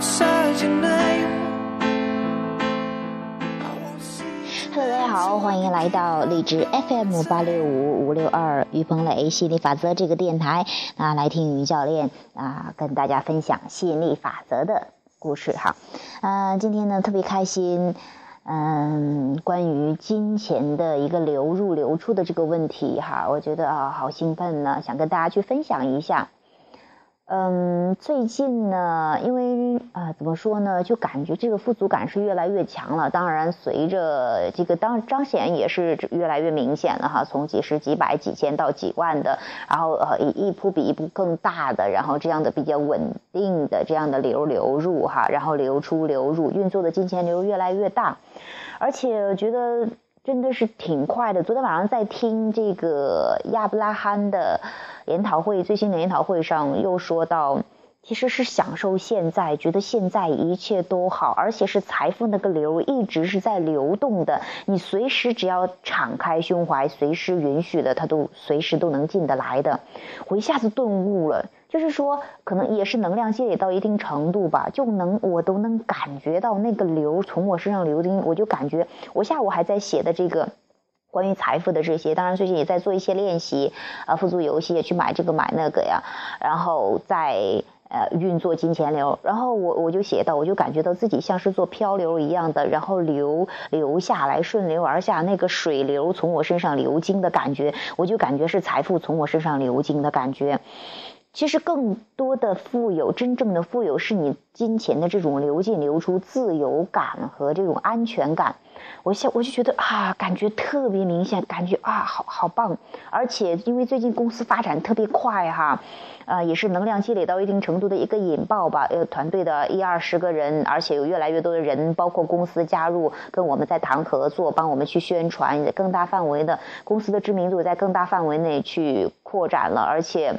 Hello，大家好，欢迎来到荔枝 FM 八六五五六二于鹏磊吸引力法则这个电台啊，来听于教练啊跟大家分享吸引力法则的故事哈。呃，今天呢特别开心，嗯，关于金钱的一个流入流出的这个问题哈，我觉得啊好兴奋呢，想跟大家去分享一下。嗯，最近呢，因为啊、怎么说呢，就感觉这个富足感是越来越强了。当然，随着这个当彰显也是越来越明显了哈，从几十、几百、几千到几万的，然后呃一一步比一步更大的，然后这样的比较稳定的这样的流流入哈，然后流出流入，运作的金钱流越来越大，而且觉得。真的是挺快的。昨天晚上在听这个亚布拉罕的研讨会，最新的研讨会上又说到，其实是享受现在，觉得现在一切都好，而且是财富那个流一直是在流动的，你随时只要敞开胸怀，随时允许的，它都随时都能进得来的。我一下子顿悟了。就是说，可能也是能量积累到一定程度吧，就能我都能感觉到那个流从我身上流进，我就感觉我下午还在写的这个关于财富的这些，当然最近也在做一些练习，啊，富足游戏也去买这个买那个呀，然后在呃运作金钱流，然后我我就写到，我就感觉到自己像是做漂流一样的，然后流流下来，顺流而下，那个水流从我身上流经的感觉，我就感觉是财富从我身上流经的感觉。其实更多的富有，真正的富有是你金钱的这种流进流出、自由感和这种安全感。我现我就觉得啊，感觉特别明显，感觉啊，好好棒。而且因为最近公司发展特别快哈，呃，也是能量积累到一定程度的一个引爆吧。呃，团队的一二十个人，而且有越来越多的人，包括公司加入，跟我们在谈合作，帮我们去宣传，更大范围的公司的知名度在更大范围内去扩展了，而且。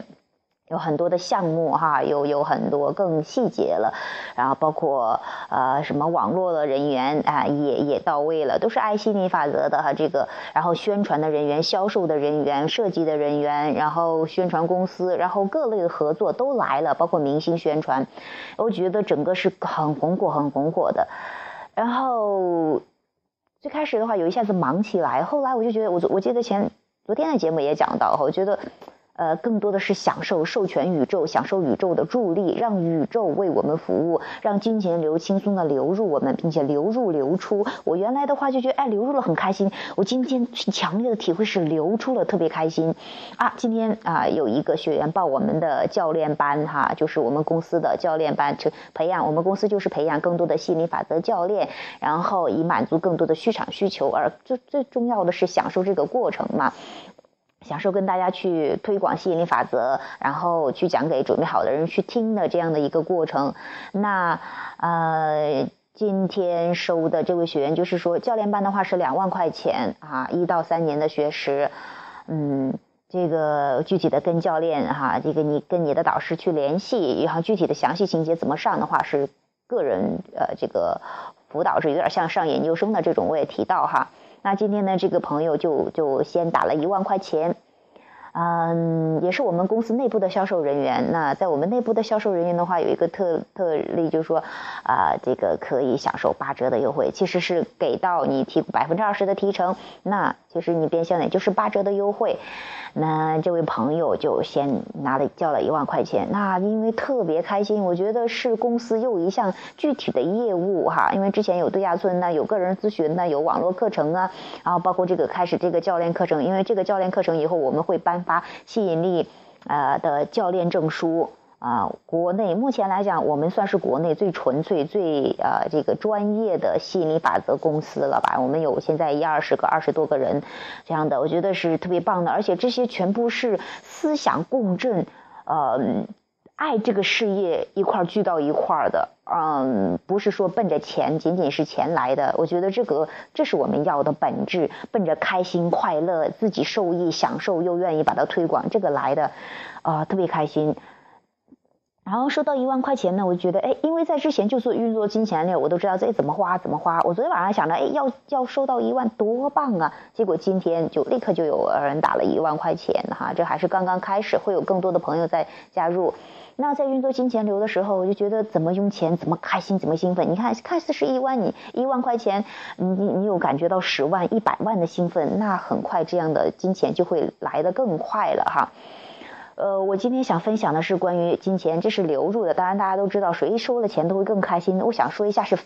有很多的项目哈，有有很多更细节了，然后包括呃什么网络的人员啊，也也到位了，都是爱心理法则的哈。这个，然后宣传的人员、销售的人员、设计的人员，然后宣传公司，然后各类的合作都来了，包括明星宣传，我觉得整个是很红火、很红火的。然后最开始的话有一下子忙起来，后来我就觉得，我我记得前昨天的节目也讲到，我觉得。呃，更多的是享受授权宇宙，享受宇宙的助力，让宇宙为我们服务，让金钱流轻松的流入我们，并且流入流出。我原来的话就觉得，哎，流入了很开心。我今天强烈的体会是流出了特别开心啊！今天啊，有一个学员报我们的教练班哈，就是我们公司的教练班，就培养我们公司就是培养更多的心理法则教练，然后以满足更多的市场需求，而最最重要的是享受这个过程嘛。享受跟大家去推广吸引力法则，然后去讲给准备好的人去听的这样的一个过程。那呃，今天收的这位学员就是说，教练班的话是两万块钱啊，一到三年的学时。嗯，这个具体的跟教练哈，这个你跟你的导师去联系，然后具体的详细情节怎么上的话是个人呃这个辅导是有点像上研究生的这种，我也提到哈。那今天呢，这个朋友就就先打了一万块钱，嗯，也是我们公司内部的销售人员。那在我们内部的销售人员的话，有一个特特例，就是说，啊，这个可以享受八折的优惠，其实是给到你提百分之二十的提成，那其实你变相也就是八折的优惠。那这位朋友就先拿了交了一万块钱，那因为特别开心，我觉得是公司又一项具体的业务哈，因为之前有度假村呢，有个人咨询呢，有网络课程啊，然后包括这个开始这个教练课程，因为这个教练课程以后我们会颁发吸引力呃的教练证书。啊，国内目前来讲，我们算是国内最纯粹、最呃这个专业的吸引力法则公司了吧？我们有现在一二十个、二十多个人这样的，我觉得是特别棒的。而且这些全部是思想共振，呃，爱这个事业一块聚到一块的，嗯，不是说奔着钱，仅仅是钱来的。我觉得这个这是我们要的本质，奔着开心、快乐、自己受益、享受，又愿意把它推广，这个来的，啊，特别开心。然后收到一万块钱呢，我就觉得，哎，因为在之前就做运作金钱流，我都知道这怎么花怎么花。我昨天晚上想着，哎，要要收到一万多棒啊！结果今天就立刻就有人打了一万块钱哈，这还是刚刚开始，会有更多的朋友在加入。那在运作金钱流的时候，我就觉得怎么用钱怎么开心怎么兴奋。你看，看似是一万，你一万块钱，你你你有感觉到十万、一百万的兴奋，那很快这样的金钱就会来得更快了哈。呃，我今天想分享的是关于金钱，这是流入的。当然，大家都知道，谁收了钱都会更开心。我想说一下是。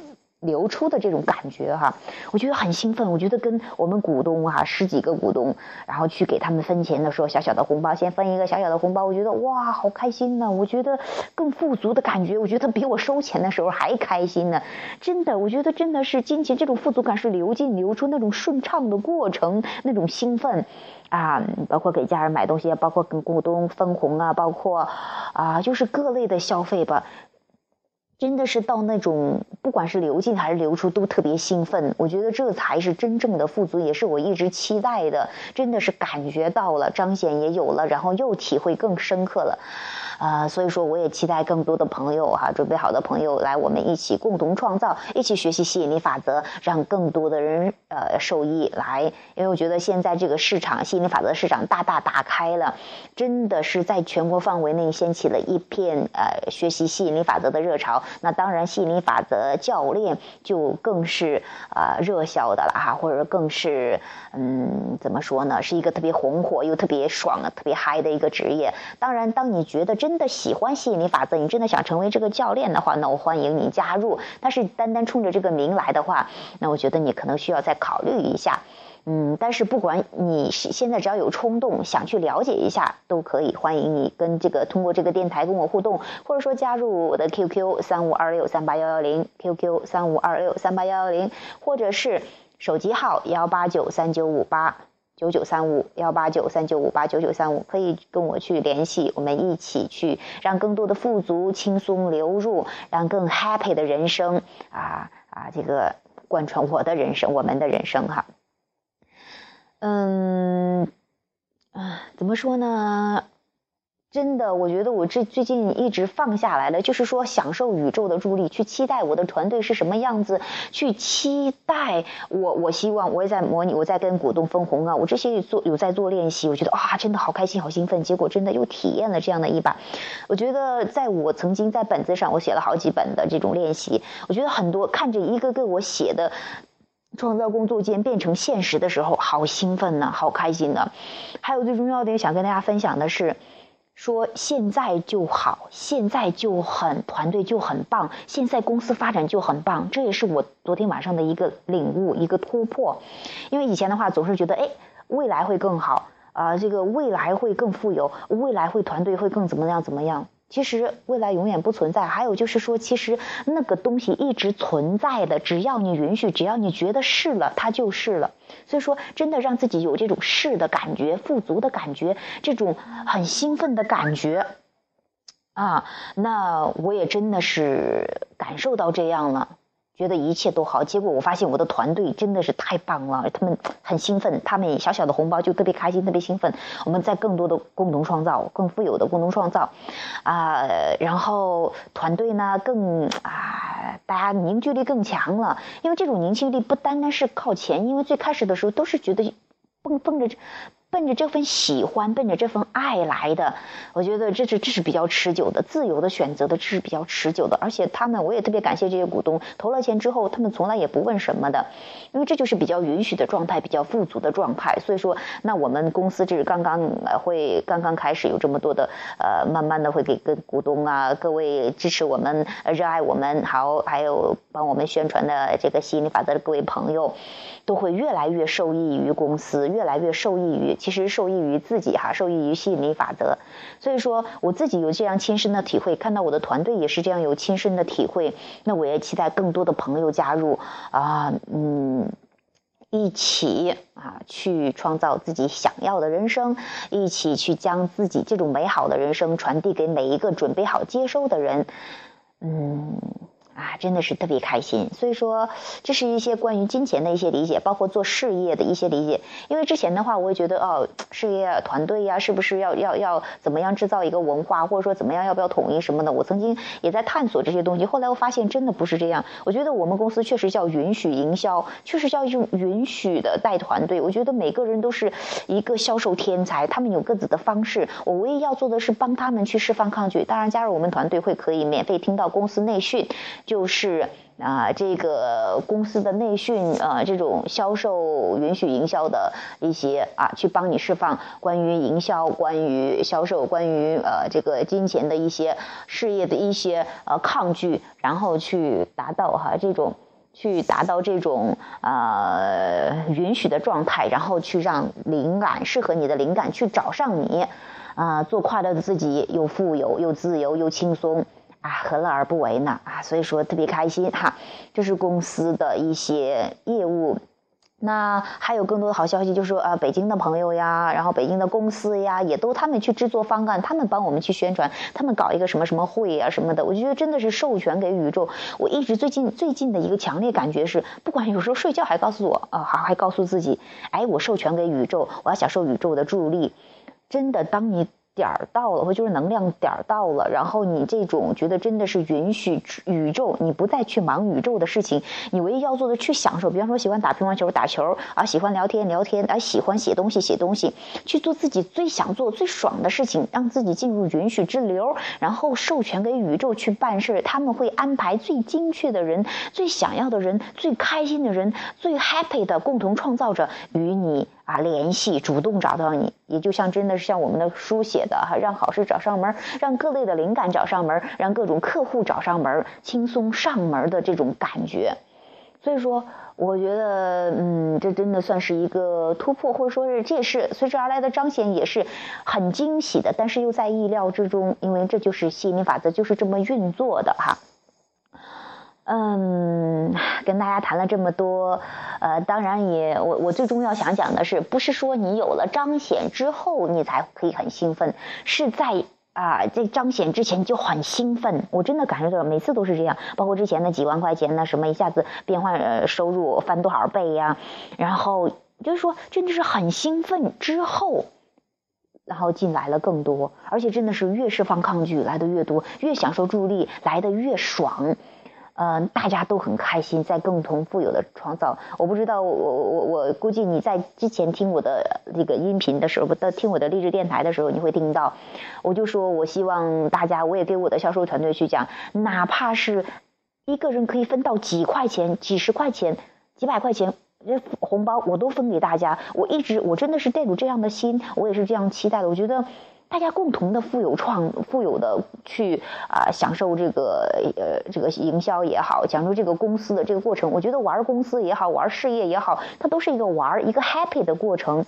流出的这种感觉哈，我觉得很兴奋。我觉得跟我们股东哈十几个股东，然后去给他们分钱的时候，小小的红包，先分一个小小的红包，我觉得哇，好开心呢！我觉得更富足的感觉，我觉得比我收钱的时候还开心呢。真的，我觉得真的是金钱这种富足感是流进流出那种顺畅的过程，那种兴奋啊，包括给家人买东西，包括跟股东分红啊，包括啊，就是各类的消费吧。真的是到那种不管是流进还是流出都特别兴奋，我觉得这才是真正的富足，也是我一直期待的。真的是感觉到了，彰显也有了，然后又体会更深刻了。呃，所以说我也期待更多的朋友哈，准备好的朋友来，我们一起共同创造，一起学习吸引力法则，让更多的人呃受益来。因为我觉得现在这个市场吸引力法则市场大大打开了，真的是在全国范围内掀起了一片呃学习吸引力法则的热潮。那当然，吸引力法则教练就更是呃热销的了哈，或者更是嗯怎么说呢，是一个特别红火又特别爽、特别嗨的一个职业。当然，当你觉得真的喜欢吸引力法则，你真的想成为这个教练的话，那我欢迎你加入。但是单单冲着这个名来的话，那我觉得你可能需要再考虑一下。嗯，但是不管你现在只要有冲动想去了解一下，都可以欢迎你跟这个通过这个电台跟我互动，或者说加入我的 QQ 三五二六三八幺幺零 QQ 三五二六三八幺幺零，或者是手机号幺八九三九五八。九九三五幺八九三九五八九九三五，可以跟我去联系，我们一起去让更多的富足轻松流入，让更 happy 的人生啊啊，这个贯穿我的人生，我们的人生哈。嗯啊，怎么说呢？真的，我觉得我这最近一直放下来了，就是说享受宇宙的助力，去期待我的团队是什么样子，去期待我，我希望我也在模拟，我在跟股东分红啊，我这些做有在做练习，我觉得啊，真的好开心，好兴奋，结果真的又体验了这样的一把。我觉得在我曾经在本子上我写了好几本的这种练习，我觉得很多看着一个个我写的创造工作间变成现实的时候，好兴奋呢，好开心呢。还有最重要的，想跟大家分享的是。说现在就好，现在就很团队就很棒，现在公司发展就很棒，这也是我昨天晚上的一个领悟，一个突破。因为以前的话总是觉得，哎，未来会更好啊，这个未来会更富有，未来会团队会更怎么样怎么样。其实未来永远不存在，还有就是说，其实那个东西一直存在的，只要你允许，只要你觉得是了，它就是了。所以说，真的让自己有这种是的感觉、富足的感觉、这种很兴奋的感觉啊，那我也真的是感受到这样了。觉得一切都好，结果我发现我的团队真的是太棒了，他们很兴奋，他们小小的红包就特别开心，特别兴奋。我们在更多的共同创造，更富有的共同创造，啊，然后团队呢更啊，大家凝聚力更强了，因为这种凝聚力不单单是靠钱，因为最开始的时候都是觉得蹦蹦着。奔着这份喜欢，奔着这份爱来的，我觉得这是这是比较持久的，自由的选择的，这是比较持久的。而且他们，我也特别感谢这些股东，投了钱之后，他们从来也不问什么的，因为这就是比较允许的状态，比较富足的状态。所以说，那我们公司这是刚刚会刚刚开始有这么多的，呃，慢慢的会给跟股东啊，各位支持我们、热爱我们，好，还有帮我们宣传的这个吸引力法则的各位朋友，都会越来越受益于公司，越来越受益于。其实受益于自己哈，受益于吸引力法则，所以说我自己有这样亲身的体会，看到我的团队也是这样有亲身的体会，那我也期待更多的朋友加入啊，嗯，一起啊去创造自己想要的人生，一起去将自己这种美好的人生传递给每一个准备好接收的人，嗯。啊，真的是特别开心。所以说，这是一些关于金钱的一些理解，包括做事业的一些理解。因为之前的话，我也觉得哦，事业团队呀，是不是要要要怎么样制造一个文化，或者说怎么样要不要统一什么的？我曾经也在探索这些东西。后来我发现，真的不是这样。我觉得我们公司确实叫允许营销，确实叫一种允许的带团队。我觉得每个人都是一个销售天才，他们有各自的方式。我唯一要做的是帮他们去释放抗拒。当然，加入我们团队会可以免费听到公司内训。就是啊，这个公司的内训啊，这种销售允许营销的一些啊，去帮你释放关于营销、关于销售、关于呃这个金钱的一些事业的一些呃抗拒，然后去达到哈这种去达到这种呃允许的状态，然后去让灵感适合你的灵感去找上你啊，做快乐的自己，又富有又自由又轻松。啊，何乐而不为呢？啊，所以说特别开心哈。这是公司的一些业务，那还有更多的好消息，就是说啊，北京的朋友呀，然后北京的公司呀，也都他们去制作方案，他们帮我们去宣传，他们搞一个什么什么会啊什么的，我觉得真的是授权给宇宙。我一直最近最近的一个强烈感觉是，不管有时候睡觉还告诉我啊，还还告诉自己，哎，我授权给宇宙，我要享受宇宙的助力。真的，当你。点儿到了，或就是能量点儿到了，然后你这种觉得真的是允许宇宙，你不再去忙宇宙的事情，你唯一要做的去享受。比方说喜欢打乒乓球打球啊，喜欢聊天聊天，啊喜欢写东西写东西，去做自己最想做最爽的事情，让自己进入允许之流，然后授权给宇宙去办事，他们会安排最精确的人、最想要的人、最开心的人、最 happy 的共同创造者与你。啊，联系主动找到你，也就像真的是像我们的书写的哈，让好事找上门，让各类的灵感找上门，让各种客户找上门，轻松上门的这种感觉。所以说，我觉得，嗯，这真的算是一个突破，或者说是这也是随之而来的彰显，也是很惊喜的，但是又在意料之中，因为这就是吸引力法则，就是这么运作的哈。嗯，跟大家谈了这么多，呃，当然也我我最终要想讲的是，不是说你有了彰显之后你才可以很兴奋，是在啊这彰显之前就很兴奋。我真的感受到每次都是这样，包括之前的几万块钱呢，什么一下子变换收入翻多少倍呀，然后就是说真的是很兴奋之后，然后进来了更多，而且真的是越释放抗拒来的越多，越享受助力来的越爽。嗯，大家都很开心，在共同富有的创造。我不知道，我我我我估计你在之前听我的这个音频的时候，不，听我的励志电台的时候，你会听到。我就说，我希望大家，我也给我的销售团队去讲，哪怕是一个人可以分到几块钱、几十块钱、几百块钱这红包，我都分给大家。我一直，我真的是带着这样的心，我也是这样期待的。我觉得。大家共同的富有创富有的去啊享受这个呃这个营销也好，享受这个公司的这个过程，我觉得玩公司也好，玩事业也好，它都是一个玩一个 happy 的过程。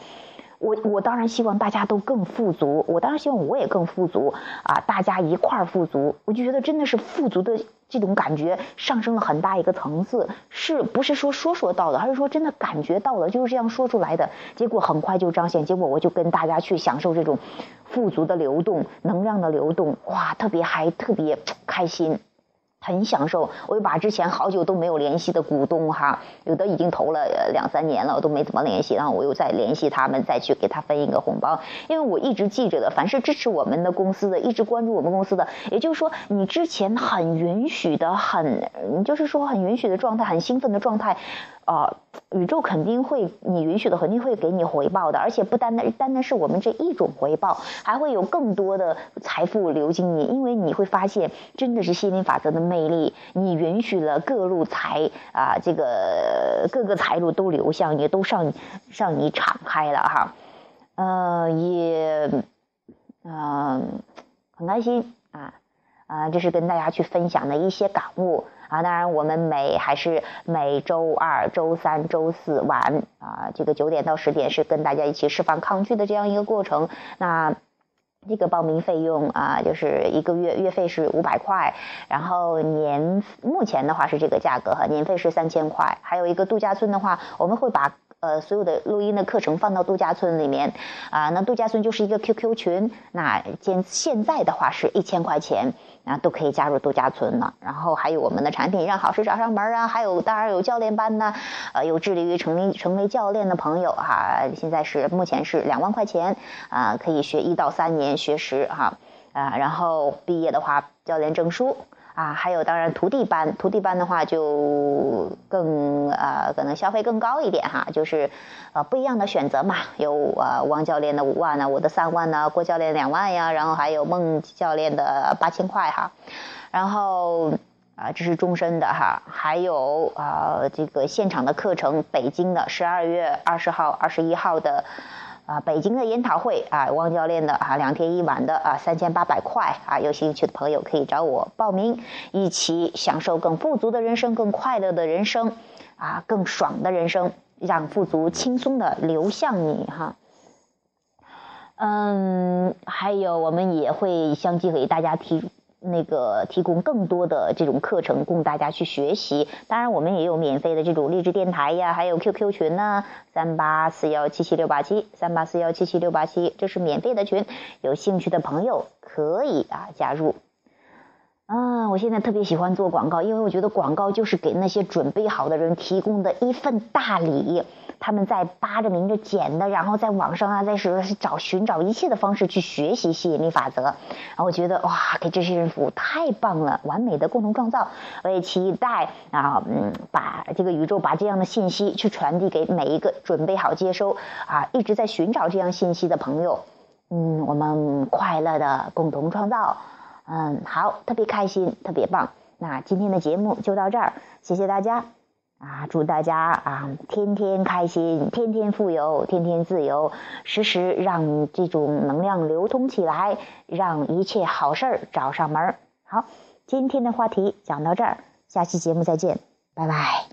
我我当然希望大家都更富足，我当然希望我也更富足啊，大家一块儿富足，我就觉得真的是富足的。这种感觉上升了很大一个层次，是不是说说说到的，而是说真的感觉到了，就是这样说出来的，结果很快就彰显。结果我就跟大家去享受这种富足的流动、能量的流动，哇，特别还特别开心。很享受，我又把之前好久都没有联系的股东哈，有的已经投了两三年了，我都没怎么联系，然后我又再联系他们，再去给他分一个红包。因为我一直记着的，凡是支持我们的公司的，一直关注我们公司的，也就是说，你之前很允许的，很，就是说很允许的状态，很兴奋的状态。啊，宇宙肯定会，你允许的肯定会给你回报的，而且不单单单单是我们这一种回报，还会有更多的财富流进你，因为你会发现，真的是心灵法则的魅力，你允许了各路财啊，这个各个财路都流向你，都上向你敞开了哈，呃，也，嗯，很开心啊，啊，这是跟大家去分享的一些感悟。啊，当然，我们每还是每周二、周三、周四晚啊，这个九点到十点是跟大家一起释放抗拒的这样一个过程。那这个报名费用啊，就是一个月月费是五百块，然后年目前的话是这个价格哈，年费是三千块。还有一个度假村的话，我们会把。呃所有的录音的课程放到度假村里面，啊，那度假村就是一个 QQ 群，那现现在的话是一千块钱。啊，都可以加入度假村了。然后还有我们的产品，让好事找上门啊。还有，当然有教练班呢。呃，有致力于成为成为教练的朋友哈，现在是目前是两万块钱啊，可以学一到三年学时哈啊。然后毕业的话，教练证书。啊，还有当然徒弟班，徒弟班的话就更呃可能消费更高一点哈，就是呃不一样的选择嘛，有呃王教练的五万呢，我的三万呢，郭教练两万呀，然后还有孟教练的八千块哈，然后啊这是终身的哈，还有啊这个现场的课程，北京的十二月二十号、二十一号的。啊，北京的研讨会啊，汪教练的啊，两天一晚的啊，三千八百块啊，有兴趣的朋友可以找我报名，一起享受更富足的人生，更快乐的人生，啊，更爽的人生，让富足轻松的流向你哈。嗯，还有我们也会相继给大家提。那个提供更多的这种课程供大家去学习，当然我们也有免费的这种励志电台呀，还有 QQ 群呢，三八四幺七七六八七，三八四幺七七六八七，这是免费的群，有兴趣的朋友可以啊加入。啊，我现在特别喜欢做广告，因为我觉得广告就是给那些准备好的人提供的一份大礼。他们在扒着明着捡的，然后在网上啊，在是找寻找一切的方式去学习吸引力法则。然后我觉得哇，给这些人服务太棒了，完美的共同创造。我也期待啊，嗯，把这个宇宙把这样的信息去传递给每一个准备好接收啊，一直在寻找这样信息的朋友。嗯，我们快乐的共同创造。嗯，好，特别开心，特别棒。那今天的节目就到这儿，谢谢大家啊！祝大家啊，天天开心，天天富有，天天自由，时时让这种能量流通起来，让一切好事儿找上门。好，今天的话题讲到这儿，下期节目再见，拜拜。